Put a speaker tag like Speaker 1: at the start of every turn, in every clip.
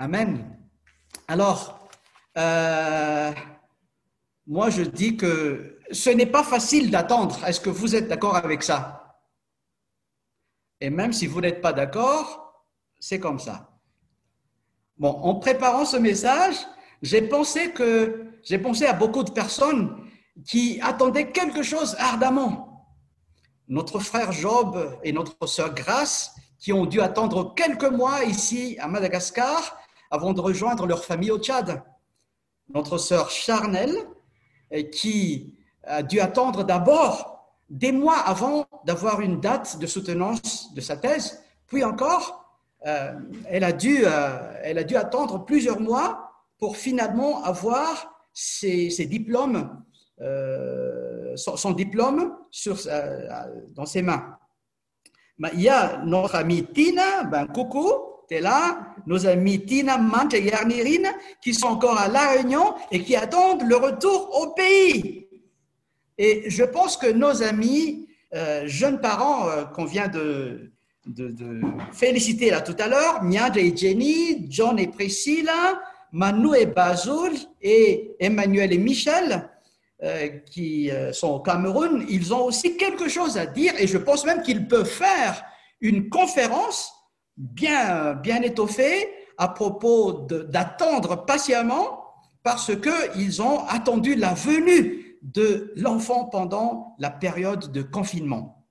Speaker 1: Amen. Alors, euh, moi je dis que ce n'est pas facile d'attendre. Est-ce que vous êtes d'accord avec ça? Et même si vous n'êtes pas d'accord, c'est comme ça. Bon, en préparant ce message, j'ai pensé que j'ai pensé à beaucoup de personnes qui attendaient quelque chose ardemment. Notre frère Job et notre sœur Grace, qui ont dû attendre quelques mois ici à Madagascar avant de rejoindre leur famille au Tchad. Notre sœur Charnel, qui a dû attendre d'abord des mois avant d'avoir une date de soutenance de sa thèse, puis encore, euh, elle, a dû, euh, elle a dû attendre plusieurs mois pour finalement avoir ses, diplômes, euh, son, diplôme dans ses mains. Ben, il y a notre amie Tina, ben coucou, tu es là, nos amis Tina, Mant et Yarnirine qui sont encore à La Réunion et qui attendent le retour au pays. Et je pense que nos amis, jeunes parents qu'on vient de, féliciter là tout à l'heure, Miad et Jenny, John et Priscilla, Manu et Bazoul et Emmanuel et Michel, euh, qui euh, sont au Cameroun, ils ont aussi quelque chose à dire et je pense même qu'ils peuvent faire une conférence bien, bien étoffée à propos d'attendre patiemment parce qu'ils ont attendu la venue de l'enfant pendant la période de confinement.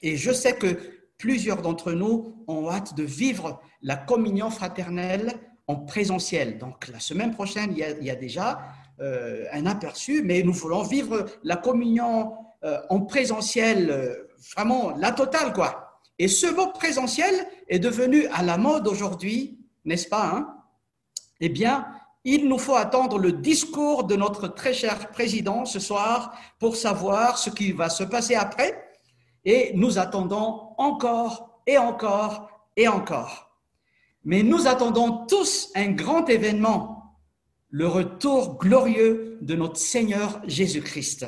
Speaker 1: Et je sais que plusieurs d'entre nous ont hâte de vivre la communion fraternelle en présentiel. Donc la semaine prochaine, il y a, déjà euh, un aperçu, mais nous voulons vivre la communion euh, en présentiel, euh, vraiment la totale, quoi. Et ce mot présentiel est devenu à la mode aujourd'hui, n'est-ce pas hein? Eh bien, il nous faut attendre le discours de notre très cher président ce soir pour savoir ce qui va se passer après et nous attendons encore et encore et encore. Mais nous attendons tous un grand événement, le retour glorieux de notre Seigneur Jésus-Christ.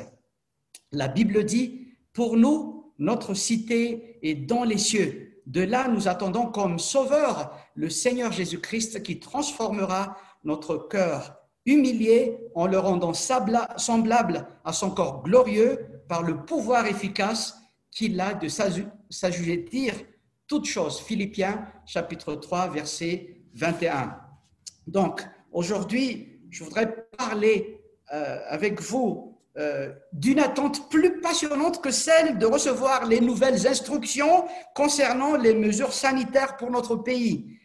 Speaker 1: La Bible dit, pour nous, notre cité est dans les cieux. De là, nous attendons comme sauveur le Seigneur Jésus-Christ qui transformera notre cœur humilié en le rendant semblable à son corps glorieux par le pouvoir efficace qu'il a de s'ajouter toute chose. Philippiens chapitre 3, verset 21. Donc, aujourd'hui, je voudrais parler euh, avec vous euh, d'une attente plus passionnante que celle de recevoir les nouvelles instructions concernant les mesures sanitaires pour notre pays.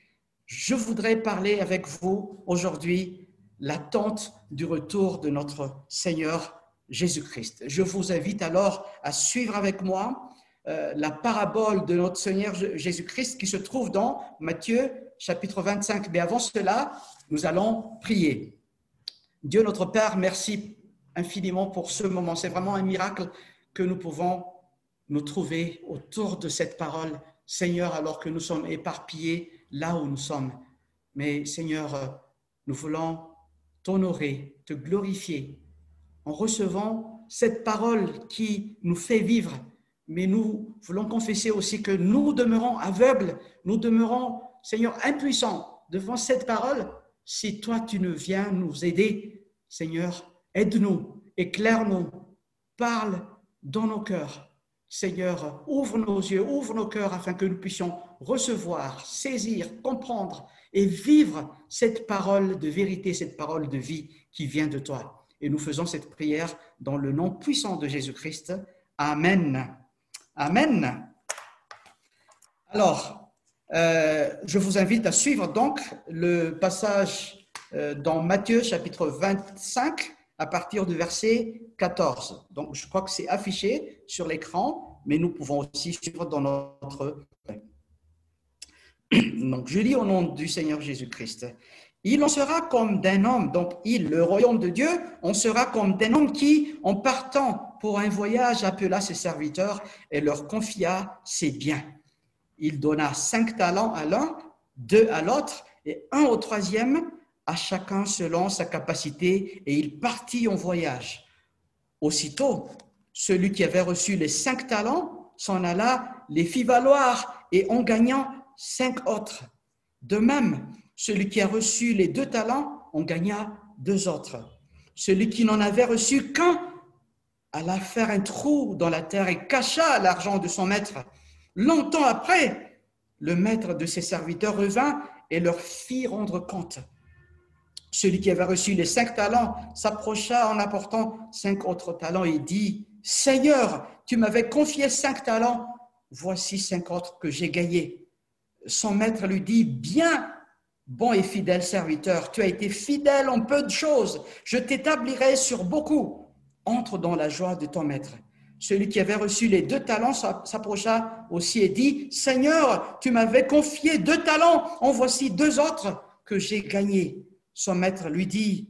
Speaker 1: Je voudrais parler avec vous aujourd'hui l'attente du retour de notre Seigneur Jésus-Christ. Je vous invite alors à suivre avec moi euh, la parabole de notre Seigneur Jésus-Christ qui se trouve dans Matthieu chapitre 25. Mais avant cela, nous allons prier. Dieu notre Père, merci infiniment pour ce moment. C'est vraiment un miracle que nous pouvons nous trouver autour de cette parole, Seigneur, alors que nous sommes éparpillés là où nous sommes. Mais Seigneur, nous voulons t'honorer, te glorifier en recevant cette parole qui nous fait vivre. Mais nous voulons confesser aussi que nous demeurons aveugles, nous demeurons, Seigneur, impuissants devant cette parole. Si toi, tu ne viens nous aider, Seigneur, aide-nous, éclaire-nous, parle dans nos cœurs. Seigneur, ouvre nos yeux, ouvre nos cœurs afin que nous puissions recevoir, saisir, comprendre et vivre cette parole de vérité, cette parole de vie qui vient de toi. Et nous faisons cette prière dans le nom puissant de Jésus-Christ. Amen. Amen. Alors, euh, je vous invite à suivre donc le passage euh, dans Matthieu chapitre 25 à partir du verset 14. Donc, je crois que c'est affiché sur l'écran, mais nous pouvons aussi suivre dans notre... Donc, je lis au nom du Seigneur Jésus-Christ. Il en sera comme d'un homme, donc il, le royaume de Dieu, on sera comme d'un homme qui, en partant pour un voyage, appela ses serviteurs et leur confia ses biens. Il donna cinq talents à l'un, deux à l'autre et un au troisième, à chacun selon sa capacité, et il partit en voyage. Aussitôt, celui qui avait reçu les cinq talents s'en alla, les fit valoir, et en gagnant cinq autres. De même, Celui qui a reçu les deux talents en gagna deux autres. Celui qui n'en avait reçu qu'un alla faire un trou dans la terre et cacha l'argent de son maître. Longtemps après, le maître de ses serviteurs revint et leur fit rendre compte. Celui qui avait reçu les cinq talents s'approcha en apportant cinq autres talents et dit, Seigneur, tu m'avais confié cinq talents, voici cinq autres que j'ai gagnés. Son maître lui dit, Bien, bon et fidèle serviteur, tu as été fidèle en peu de choses, je t'établirai sur beaucoup. Entre dans la joie de ton maître. Celui qui avait reçu les deux talents s'approcha aussi et dit, Seigneur, tu m'avais confié deux talents, en voici deux autres que j'ai gagnés. Son maître lui dit,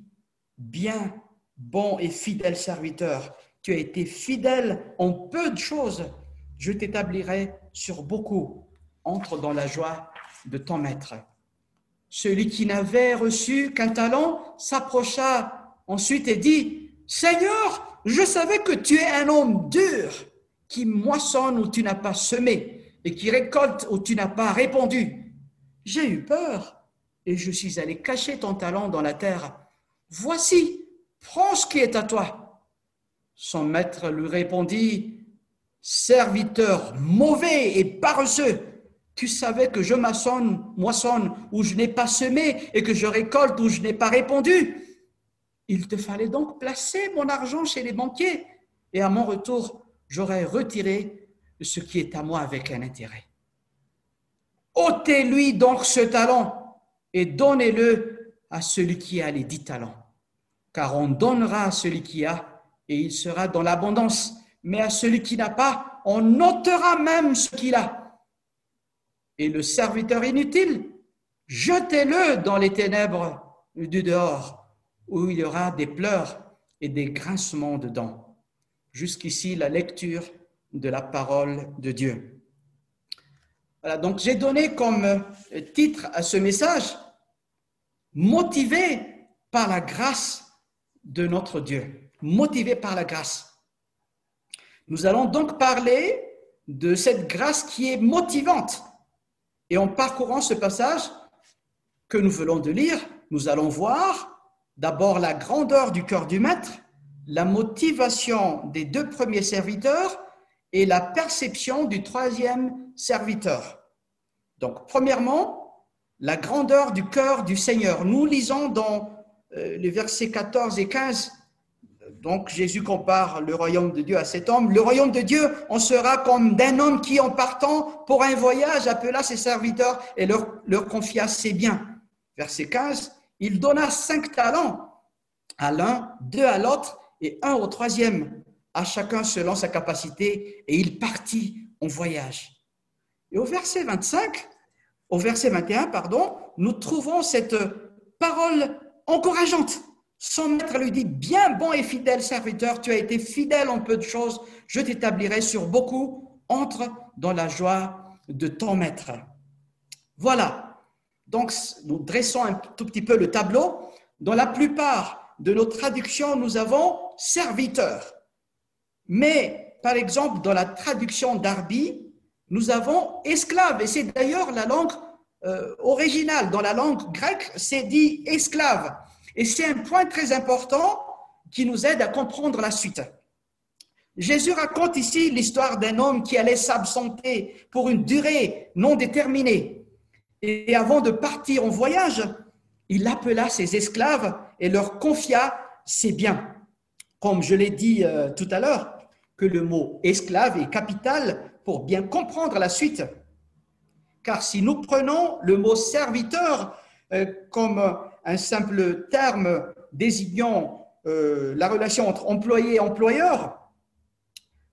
Speaker 1: Bien, bon et fidèle serviteur, tu as été fidèle en peu de choses, je t'établirai sur beaucoup. Entre dans la joie de ton maître. Celui qui n'avait reçu qu'un talent s'approcha ensuite et dit, Seigneur, je savais que tu es un homme dur, qui moissonne où tu n'as pas semé et qui récolte où tu n'as pas répondu. J'ai eu peur et je suis allé cacher ton talent dans la terre. Voici, prends ce qui est à toi. Son maître lui répondit, Serviteur mauvais et paresseux, tu savais que je moissonne, moissonne où je n'ai pas semé et que je récolte où je n'ai pas répondu. Il te fallait donc placer mon argent chez les banquiers et à mon retour, j'aurais retiré ce qui est à moi avec un intérêt. ôtez-lui donc ce talent et donnez-le à celui qui a les dix talents, car on donnera à celui qui a et il sera dans l'abondance, mais à celui qui n'a pas, on ôtera même ce qu'il a. Et le serviteur inutile, jetez-le dans les ténèbres du dehors où il y aura des pleurs et des grincements de dents. Jusqu'ici, la lecture de la parole de Dieu. Voilà, donc j'ai donné comme euh, titre à ce message Motivé par la grâce de notre Dieu. Motivé par la grâce. Nous allons donc parler de cette grâce qui est motivante. Et en parcourant ce passage que nous venons de lire, nous allons voir D'abord, la grandeur du cœur du maître, la motivation des deux premiers serviteurs et la perception du troisième serviteur. Donc, premièrement, la grandeur du cœur du Seigneur. Nous lisons dans euh, les versets 14 et 15, donc Jésus compare le royaume de Dieu à cet homme. Le royaume de Dieu, on sera comme d'un homme qui, en partant pour un voyage, appela ses serviteurs et leur, leur confia ses biens. Verset 15, il donna cinq talents à l'un, deux à l'autre et un au troisième, à chacun selon sa capacité, et il partit en voyage. Et au verset 25, au verset 21, pardon, nous trouvons cette parole encourageante. Son maître lui dit, bien bon et fidèle serviteur, tu as été fidèle en peu de choses, je t'établirai sur beaucoup, entre dans la joie de ton maître. Voilà, donc, nous dressons un tout petit peu le tableau. Dans la plupart de nos traductions, nous avons serviteur. Mais, par exemple, dans la traduction d'Arbi, nous avons esclave. Et c'est d'ailleurs la langue euh, originale. Dans la langue grecque, c'est dit esclave. Et c'est un point très important qui nous aide à comprendre la suite. Jésus raconte ici l'histoire d'un homme qui allait s'absenter pour une durée non déterminée. Et avant de partir en voyage, il appela ses esclaves et leur confia ses biens. Comme je l'ai dit euh, tout à l'heure, que le mot esclave est capital pour bien comprendre la suite. Car si nous prenons le mot serviteur euh, comme un simple terme désignant euh, la relation entre employé et employeur,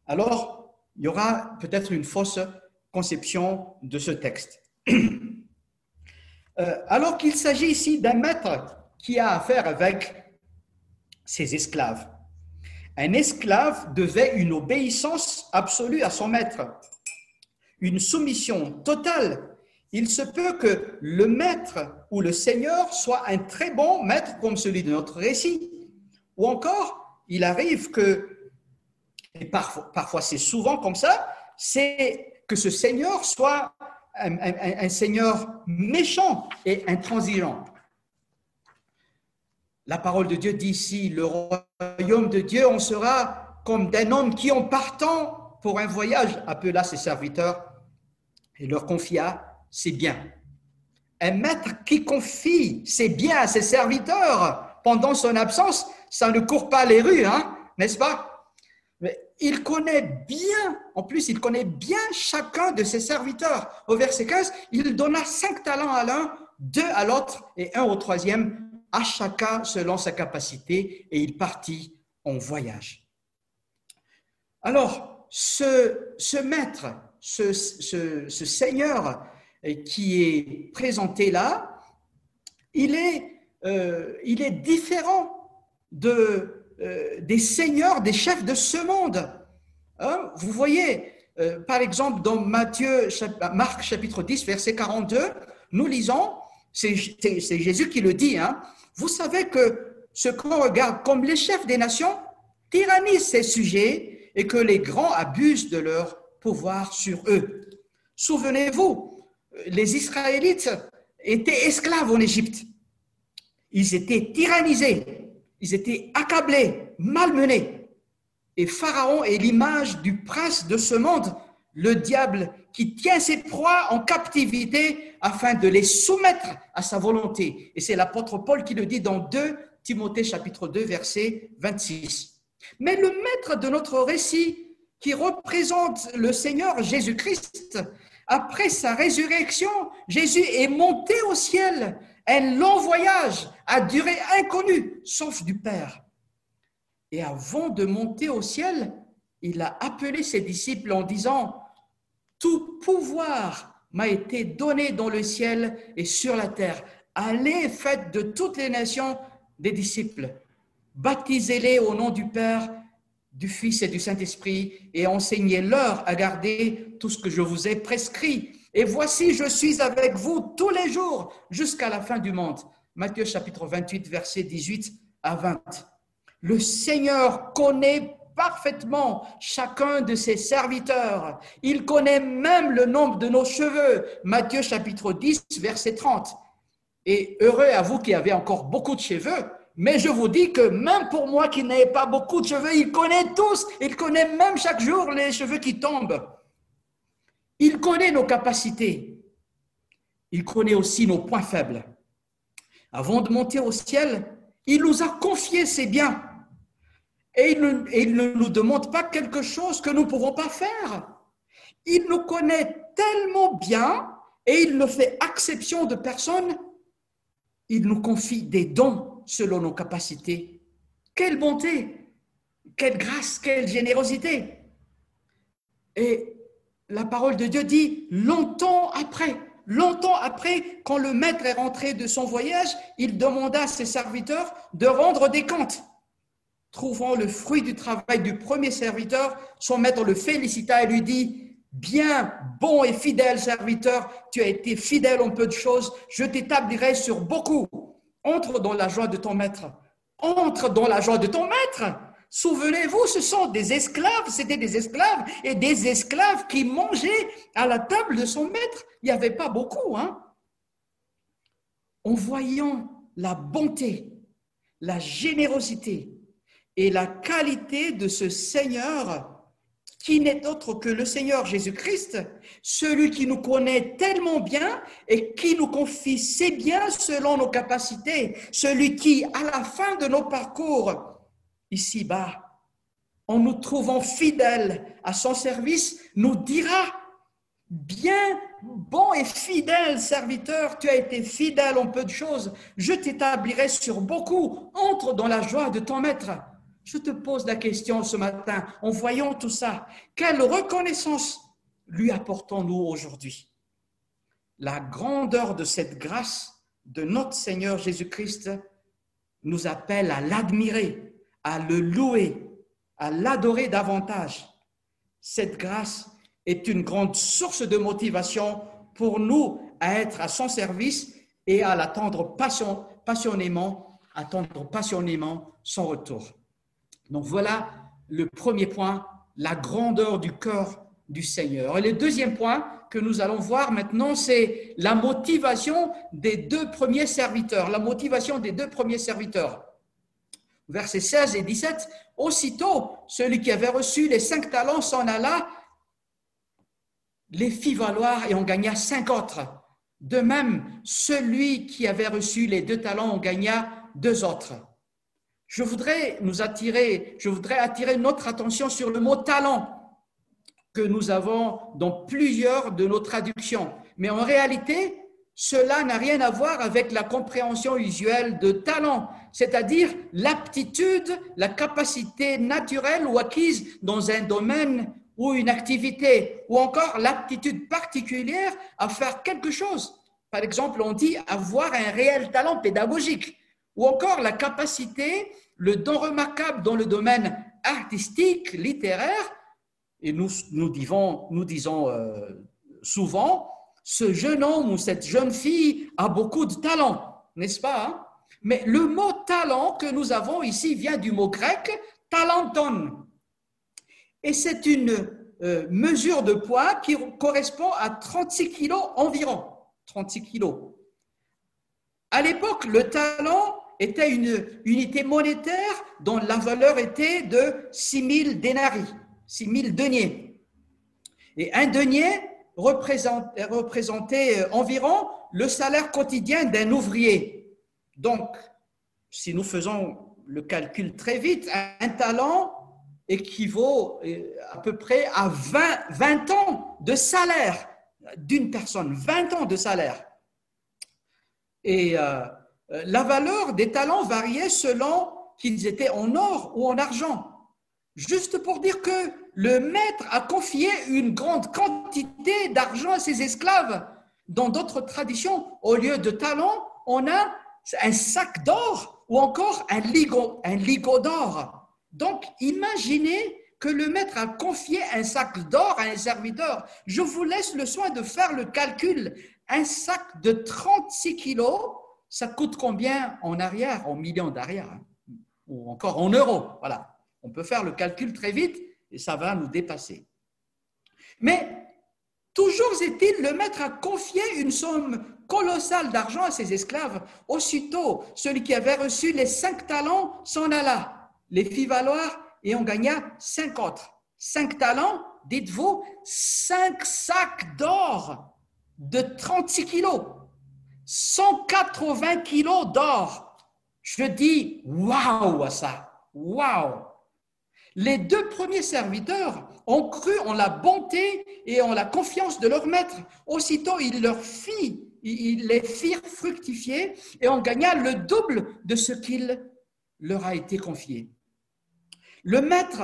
Speaker 1: alors il y aura peut-être une fausse conception de ce texte. Euh, alors qu'il s'agit ici d'un maître qui a affaire avec ses esclaves. Un esclave devait une obéissance absolue à son maître, une soumission totale. Il se peut que le maître ou le seigneur soit un très bon maître comme celui de notre récit, ou encore il arrive que, et parfois, c'est souvent comme ça, c'est que ce seigneur soit un, Seigneur méchant et intransigeant. La parole de Dieu dit ici, le royaume de Dieu, on sera comme d'un homme qui, en partant pour un voyage, appela ses serviteurs et leur confia ses biens. Un maître qui confie ses biens à ses serviteurs pendant son absence, ça ne court pas les rues, hein, n'est-ce pas? Mais il connaît bien, en plus, il connaît bien chacun de ses serviteurs. Au verset 15, il donna cinq talents à l'un, deux à l'autre et un au troisième, à chacun selon sa capacité, et il partit en voyage. Alors, ce, ce maître, ce, ce, Seigneur qui est présenté là, il est, euh, il est différent de, euh, des seigneurs, des chefs de ce monde. Hein, vous voyez, euh, par exemple, dans Matthieu, Marc chapitre 10, verset 42, nous lisons, c'est Jésus qui le dit, hein, vous savez que ce qu'on regarde comme les chefs des nations tyrannisent ces sujets et que les grands abusent de leur pouvoir sur eux. Souvenez-vous, les Israélites étaient esclaves en Égypte. Ils étaient tyrannisés. Ils étaient accablés, malmenés. Et Pharaon est l'image du prince de ce monde, le diable qui tient ses proies en captivité afin de les soumettre à sa volonté. Et c'est l'apôtre Paul qui le dit dans 2 Timothée chapitre 2 verset 26. Mais le maître de notre récit, qui représente le Seigneur Jésus-Christ, après sa résurrection, Jésus est monté au ciel un long voyage à durée inconnue, sauf du Père. Et avant de monter au ciel, il a appelé ses disciples en disant, Tout pouvoir m'a été donné dans le ciel et sur la terre. Allez, faites de toutes les nations des disciples. Baptisez-les au nom du Père, du Fils et du Saint-Esprit et enseignez-leur à garder tout ce que je vous ai prescrit. Et voici, je suis avec vous tous les jours jusqu'à la fin du monde. Matthieu chapitre 28, versets 18 à 20. Le Seigneur connaît parfaitement chacun de ses serviteurs. Il connaît même le nombre de nos cheveux. Matthieu chapitre 10, verset 30. Et heureux à vous qui avez encore beaucoup de cheveux, mais je vous dis que même pour moi qui n'ai pas beaucoup de cheveux, il connaît tous. Il connaît même chaque jour les cheveux qui tombent. Il connaît nos capacités. Il connaît aussi nos points faibles. Avant de monter au ciel, il nous a confié ses biens. Et il, ne, nous demande pas quelque chose que nous ne pouvons pas faire. Il nous connaît tellement bien et il ne fait exception de personne. Il nous confie des dons selon nos capacités. Quelle bonté, quelle grâce, quelle générosité. Et la parole de Dieu dit longtemps après, longtemps après, quand le maître est rentré de son voyage, il demanda à ses serviteurs de rendre des comptes. Trouvant le fruit du travail du premier serviteur, son maître le félicita et lui dit, Bien, bon et fidèle serviteur, tu as été fidèle en peu de choses, je t'établirai sur beaucoup. Entre dans la joie de ton maître. Entre dans la joie de ton maître. Souvenez-vous, ce sont des esclaves, c'était des esclaves et des esclaves qui mangeaient à la table de son maître. Il n'y avait pas beaucoup, hein. En voyant la bonté, la générosité et la qualité de ce Seigneur, qui n'est autre que le Seigneur Jésus-Christ, celui qui nous connaît tellement bien et qui nous confie ses biens selon nos capacités, celui qui, à la fin de nos parcours, ici-bas, en nous trouvant fidèles à son service, nous dira, bien bon et fidèle serviteur, tu as été fidèle en peu de choses, je t'établirai sur beaucoup, entre dans la joie de ton maître. Je te pose la question ce matin, en voyant tout ça, quelle reconnaissance lui apportons-nous aujourd'hui? La grandeur de cette grâce de notre Seigneur Jésus-Christ nous appelle à l'admirer à le louer, à l'adorer davantage. Cette grâce est une grande source de motivation pour nous à être à son service et à l'attendre passionnément, attendre passionnément son retour. Donc voilà le premier point, la grandeur du cœur du Seigneur. Et le deuxième point que nous allons voir maintenant, c'est la motivation des deux premiers serviteurs. La motivation des deux premiers serviteurs. Versets 16 et 17. Aussitôt, celui qui avait reçu les cinq talents s'en alla, les fit valoir et en gagna cinq autres. De même, celui qui avait reçu les deux talents en gagna deux autres. Je voudrais nous attirer, je voudrais attirer notre attention sur le mot talent que nous avons dans plusieurs de nos traductions. Mais en réalité, cela n'a rien à voir avec la compréhension usuelle de talent, c'est-à-dire l'aptitude, la capacité naturelle ou acquise dans un domaine ou une activité, ou encore l'aptitude particulière à faire quelque chose. Par exemple, on dit avoir un réel talent pédagogique, ou encore la capacité, le don remarquable dans le domaine artistique, littéraire, et nous, nous disons, euh, souvent, ce jeune homme ou cette jeune fille a beaucoup de talent, n'est-ce pas hein? Mais le mot talent que nous avons ici vient du mot grec talenton. Et c'est une euh, mesure de poids qui correspond à 36 kilos environ. 36 kilos. À l'époque, le talent était une unité monétaire dont la valeur était de 6000 dénarii. 6 000 deniers. Et un denier représentait euh, environ le salaire quotidien d'un ouvrier. Donc, si nous faisons le calcul très vite, un talent équivaut euh, à peu près à 20, 20 ans de salaire d'une personne, 20 ans de salaire. Et euh, la valeur des talents variait selon qu'ils étaient en or ou en argent. Juste pour dire que le maître a confié une grande quantité d'argent à ses esclaves. Dans d'autres traditions, au lieu de talents, on a un sac d'or ou encore un ligot, un d'or. Donc, imaginez que le maître a confié un sac d'or à un serviteur. Je vous laisse le soin de faire le calcul. Un sac de 36 kilos, ça coûte combien en arrière, en millions d'arrière, hein? ou encore en euros Voilà. On peut faire le calcul très vite et ça va nous dépasser. Mais toujours est-il, le maître a confié une somme colossale d'argent à ses esclaves. Aussitôt, celui qui avait reçu les cinq talents s'en alla, les fit valoir et en gagna cinq autres. Cinq talents, dites-vous, cinq sacs d'or de 36 kilos, 180 kilos d'or. Je dis waouh à ça, waouh les deux premiers serviteurs ont cru en la bonté et en la confiance de leur maître. Aussitôt, il leur fit, ils les firent fructifier et on gagna le double de ce qu'il leur a été confié. Le maître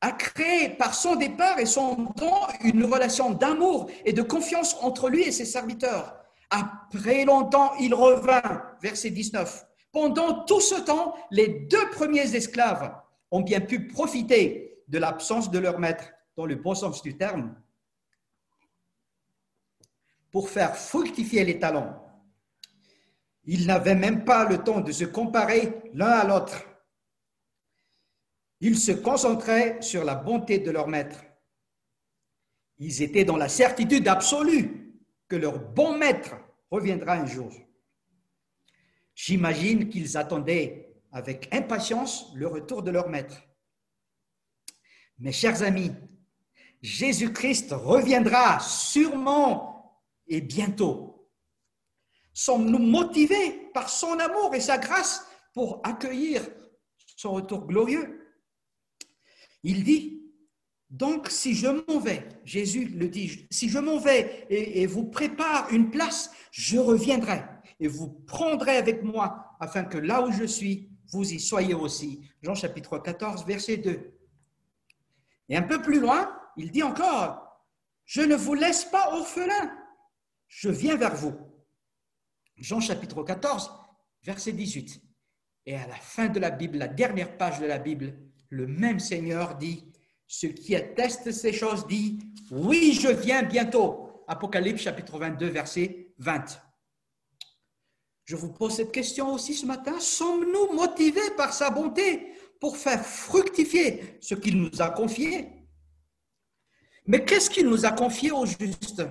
Speaker 1: a créé par son départ et son don une relation d'amour et de confiance entre lui et ses serviteurs. Après longtemps, il revint, verset 19. Pendant tout ce temps, les deux premiers esclaves ont bien pu profiter de l'absence de leur maître, dans le bon sens du terme, pour faire fructifier les talents. Ils n'avaient même pas le temps de se comparer l'un à l'autre. Ils se concentraient sur la bonté de leur maître. Ils étaient dans la certitude absolue que leur bon maître reviendra un jour. J'imagine qu'ils attendaient avec impatience le retour de leur maître. Mes chers amis, Jésus-Christ reviendra sûrement et bientôt. Sommes-nous motivés par son amour et sa grâce pour accueillir son retour glorieux? Il dit, donc si je m'en vais, Jésus le dit, si je m'en vais et, vous prépare une place, je reviendrai et vous prendrez avec moi afin que là où je suis, vous y soyez aussi. Jean chapitre 14, verset 2. Et un peu plus loin, il dit encore, je ne vous laisse pas orphelin, je viens vers vous. Jean chapitre 14, verset 18. Et à la fin de la Bible, la dernière page de la Bible, le même Seigneur dit, ce qui atteste ces choses dit, oui, je viens bientôt. Apocalypse chapitre 22, verset 20. Je vous pose cette question aussi ce matin. Sommes-nous motivés par sa bonté pour faire fructifier ce qu'il nous a confié? Mais qu'est-ce qu'il nous a confié au juste?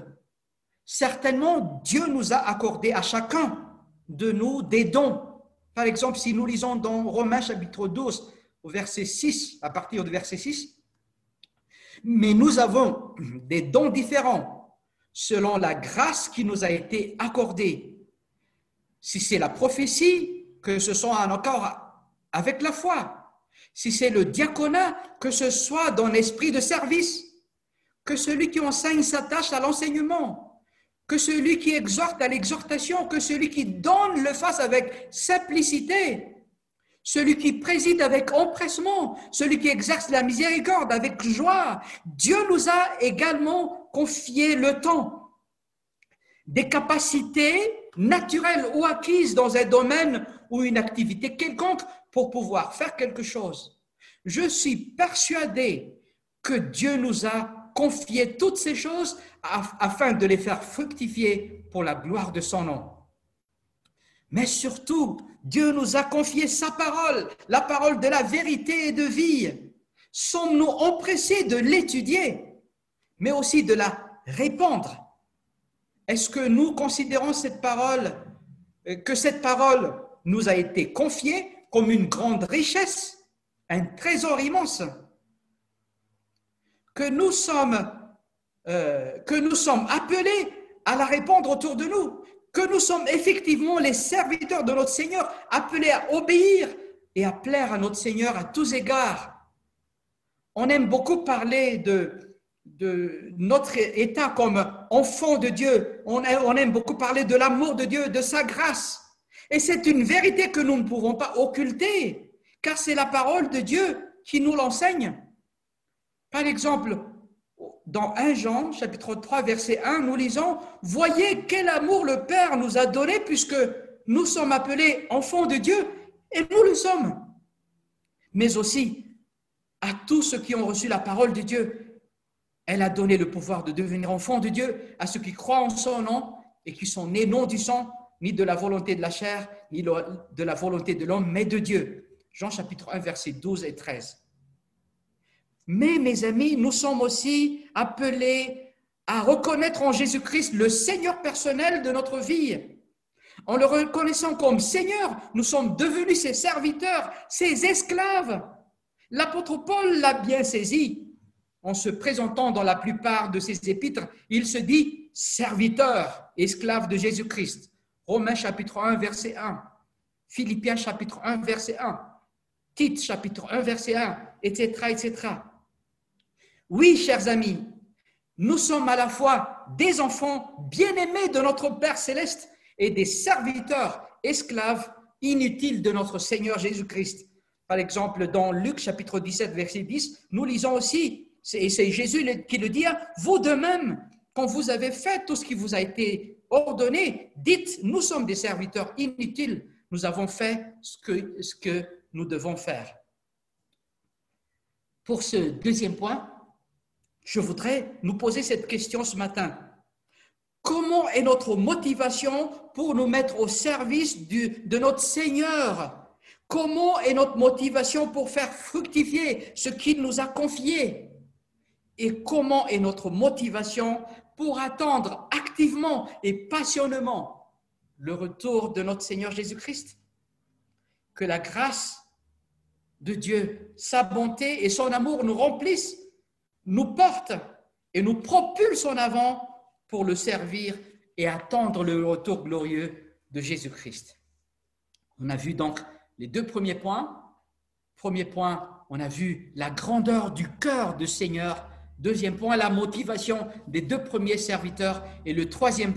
Speaker 1: Certainement, Dieu nous a accordé à chacun de nous des dons. Par exemple, si nous lisons dans Romains chapitre 12, au verset 6, à partir du verset 6, mais nous avons des dons différents selon la grâce qui nous a été accordée. Si c'est la prophétie, que ce soit en accord avec la foi. Si c'est le diaconat, que ce soit dans l'esprit de service. Que celui qui enseigne s'attache à l'enseignement. Que celui qui exhorte à l'exhortation. Que celui qui donne le fasse avec simplicité celui qui préside avec empressement, celui qui exerce la miséricorde avec joie. Dieu nous a également confié le temps, des capacités naturelles ou acquises dans un domaine ou une activité quelconque pour pouvoir faire quelque chose. Je suis persuadé que Dieu nous a confié toutes ces choses afin de les faire fructifier pour la gloire de son nom. Mais surtout, Dieu nous a confié sa parole, la parole de la vérité et de vie. Sommes-nous empressés de l'étudier, mais aussi de la répandre? Est-ce que nous considérons cette parole, euh, que cette parole nous a été confiée comme une grande richesse, un trésor immense? Que nous sommes, euh, que nous sommes appelés à la répandre autour de nous que nous sommes effectivement les serviteurs de notre Seigneur, appelés à obéir et à plaire à notre Seigneur à tous égards. On aime beaucoup parler de, notre état comme enfant de Dieu. On aime beaucoup parler de l'amour de Dieu, de sa grâce. Et c'est une vérité que nous ne pouvons pas occulter, car c'est la parole de Dieu qui nous l'enseigne. Par exemple, dans 1 Jean, chapitre 3, verset 1, nous lisons, Voyez quel amour le Père nous a donné puisque nous sommes appelés enfants de Dieu, et nous le sommes. Mais aussi à tous ceux qui ont reçu la parole de Dieu, elle a donné le pouvoir de devenir enfants de Dieu à ceux qui croient en son nom et qui sont nés non du sang, ni de la volonté de la chair, ni de la volonté de l'homme, mais de Dieu. Jean chapitre 1, verset 12 et 13. Mais, mes amis, nous sommes aussi appelés à reconnaître en Jésus-Christ le Seigneur personnel de notre vie. En le reconnaissant comme Seigneur, nous sommes devenus ses serviteurs, ses esclaves. L'apôtre Paul l'a bien saisi. En se présentant dans la plupart de ses épîtres, il se dit serviteur, esclave de Jésus-Christ. Romains chapitre 1, verset 1. Philippiens chapitre 1, verset 1. Tite chapitre 1, verset 1, etc., etc. Oui, chers amis, nous sommes à la fois des enfants bien-aimés de notre Père céleste et des serviteurs esclaves inutiles de notre Seigneur Jésus-Christ. Par exemple, dans Luc chapitre 17, verset 10, nous lisons aussi, et c'est Jésus qui le dit, hein, vous de même, quand vous avez fait tout ce qui vous a été ordonné, dites, nous sommes des serviteurs inutiles, nous avons fait ce que, ce que nous devons faire. Pour ce deuxième point, je voudrais nous poser cette question ce matin. Comment est notre motivation pour nous mettre au service de notre Seigneur? Comment est notre motivation pour faire fructifier ce qu'il nous a confié? Et comment est notre motivation pour attendre activement et passionnément le retour de notre Seigneur Jésus-Christ? Que la grâce de Dieu, sa bonté et son amour nous remplissent nous porte et nous propulse en avant pour le servir et attendre le retour glorieux de Jésus-Christ. On a vu donc les deux premiers points. Premier point, on a vu la grandeur du cœur du Seigneur. Deuxième point, la motivation des deux premiers serviteurs. Et le troisième,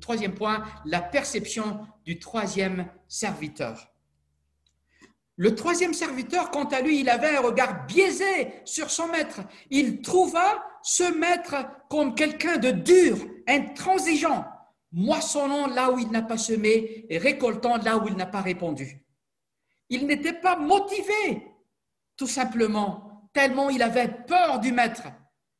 Speaker 1: troisième point, la perception du troisième serviteur. Le troisième serviteur, quant à lui, il avait un regard biaisé sur son maître. Il trouva ce maître comme quelqu'un de dur, intransigeant, moissonnant là où il n'a pas semé et récoltant là où il n'a pas répondu. Il n'était pas motivé, tout simplement, tellement il avait peur du maître.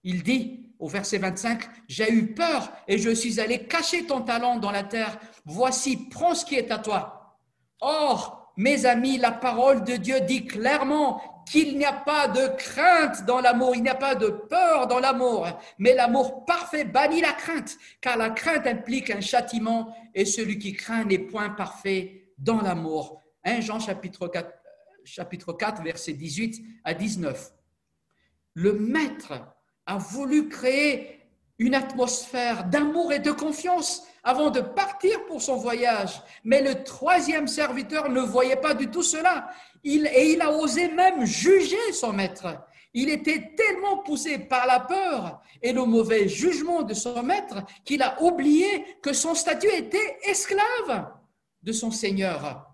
Speaker 1: Il dit au verset 25, J'ai eu peur et je suis allé cacher ton talent dans la terre. Voici, prends ce qui est à toi. Or, mes amis, la parole de Dieu dit clairement qu'il n'y a pas de crainte dans l'amour, il n'y a pas de peur dans l'amour, mais l'amour parfait bannit la crainte, car la crainte implique un châtiment et celui qui craint n'est point parfait dans l'amour. 1 Jean chapitre 4, chapitre 4, versets 18 à 19. Le maître a voulu créer une atmosphère d'amour et de confiance avant de partir pour son voyage. Mais le troisième serviteur ne voyait pas du tout cela. Et il a osé même juger son maître. Il était tellement poussé par la peur et le mauvais jugement de son maître qu'il a oublié que son statut était esclave de son Seigneur.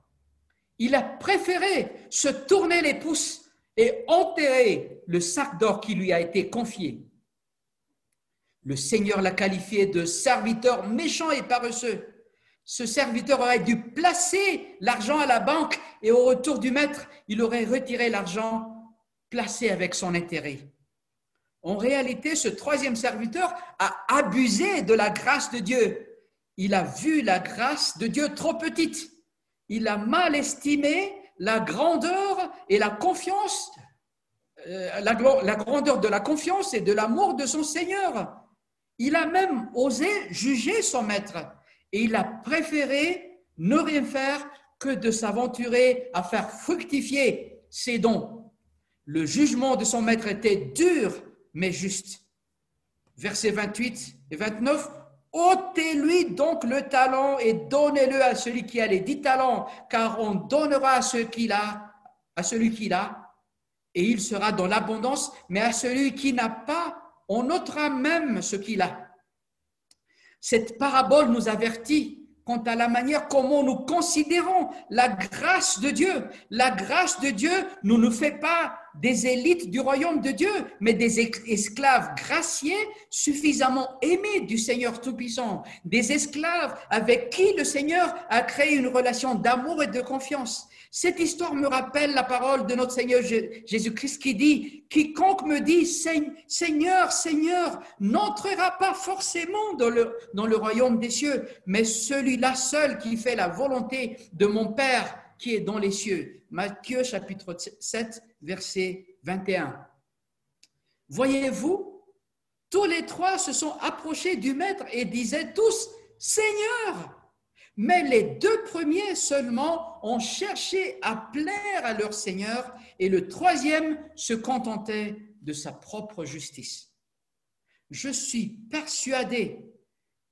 Speaker 1: Il a préféré se tourner les pouces et enterrer le sac d'or qui lui a été confié. Le Seigneur l'a qualifié de serviteur méchant et paresseux. Ce serviteur aurait dû placer l'argent à la banque et au retour du maître, il aurait retiré l'argent placé avec son intérêt. En réalité, ce troisième serviteur a abusé de la grâce de Dieu. Il a vu la grâce de Dieu trop petite. Il a mal estimé la grandeur et la confiance, euh, la, la grandeur de la confiance et de l'amour de son Seigneur. Il a même osé juger son maître et il a préféré ne rien faire que de s'aventurer à faire fructifier ses dons. Le jugement de son maître était dur mais juste. Versets 28 et 29, ôtez-lui donc le talent et donnez-le à celui qui a les dix talents, car on donnera à, à celui qui l'a, et il sera dans l'abondance, mais à celui qui n'a pas, on notera même ce qu'il a. Cette parabole nous avertit quant à la manière comment nous considérons la grâce de Dieu. La grâce de Dieu ne nous fait pas des élites du royaume de Dieu, mais des esclaves graciés suffisamment aimés du Seigneur Tout-Puissant, des esclaves avec qui le Seigneur a créé une relation d'amour et de confiance. Cette histoire me rappelle la parole de notre Seigneur Jésus-Christ qui dit, quiconque me dit Seigneur, Seigneur, n'entrera pas forcément dans le, royaume des cieux, mais celui-là seul qui fait la volonté de mon Père qui est dans les cieux. Matthieu chapitre 7, verset 21. Voyez-vous, tous les trois se sont approchés du Maître et disaient tous, Seigneur, mais les deux premiers seulement ont cherché à plaire à leur Seigneur et le troisième se contentait de sa propre justice. Je suis persuadé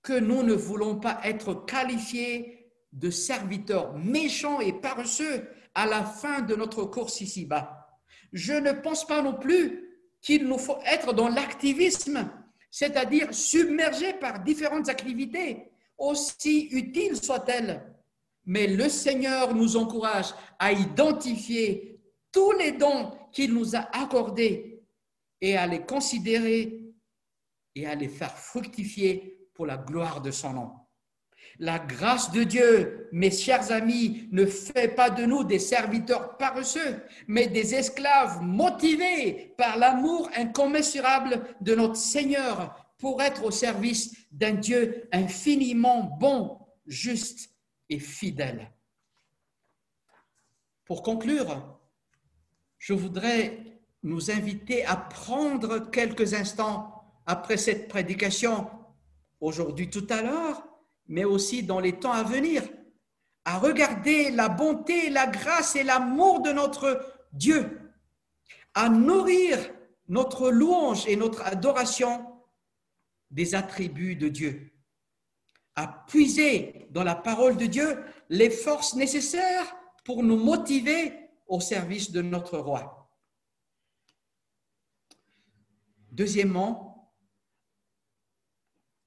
Speaker 1: que nous ne voulons pas être qualifiés de serviteurs méchants et paresseux à la fin de notre course ici-bas. Je ne pense pas non plus qu'il nous faut être dans l'activisme, c'est-à-dire submergé par différentes activités aussi utile soit-elle. Mais le Seigneur nous encourage à identifier tous les dons qu'il nous a accordés et à les considérer et à les faire fructifier pour la gloire de son nom. La grâce de Dieu, mes chers amis, ne fait pas de nous des serviteurs paresseux, mais des esclaves motivés par l'amour incommensurable de notre Seigneur pour être au service d'un Dieu infiniment bon, juste et fidèle. Pour conclure, je voudrais nous inviter à prendre quelques instants après cette prédication, aujourd'hui tout à l'heure, mais aussi dans les temps à venir, à regarder la bonté, la grâce et l'amour de notre Dieu, à nourrir notre louange et notre adoration des attributs de Dieu, à puiser dans la parole de Dieu les forces nécessaires pour nous motiver au service de notre roi. Deuxièmement,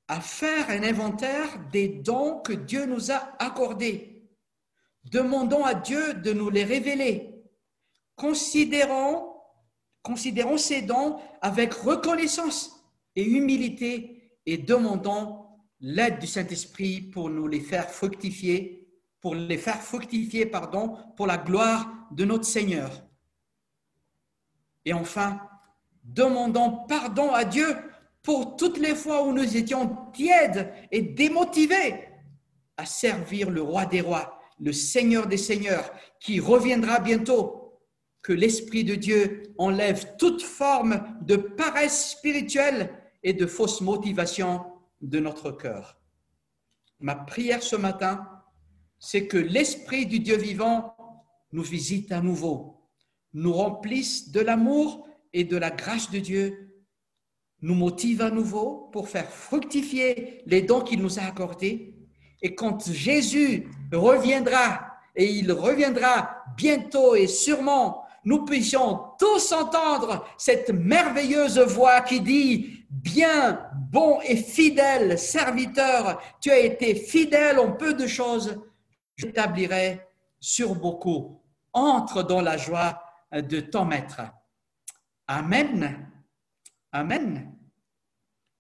Speaker 1: à faire un inventaire des dons que Dieu nous a accordés. Demandons à Dieu de nous les révéler. Considérons, considérons ces dons avec reconnaissance et humilité et demandons l'aide du Saint-Esprit pour nous les faire fructifier, pour les faire fructifier, pardon, pour la gloire de notre Seigneur. Et enfin, demandons pardon à Dieu pour toutes les fois où nous étions tièdes et démotivés à servir le roi des rois, le Seigneur des seigneurs, qui reviendra bientôt que l'Esprit de Dieu enlève toute forme de paresse spirituelle et de fausse motivation de notre cœur. Ma prière ce matin, c'est que l'Esprit du Dieu vivant nous visite à nouveau, nous remplisse de l'amour et de la grâce de Dieu, nous motive à nouveau pour faire fructifier les dons qu'il nous a accordés. Et quand Jésus reviendra, et il reviendra bientôt et sûrement, nous puissions tous entendre cette merveilleuse voix qui dit, bien, bon et fidèle serviteur, tu as été fidèle en peu de choses, je t'établirai sur beaucoup. Entre dans la joie de ton maître. Amen. Amen.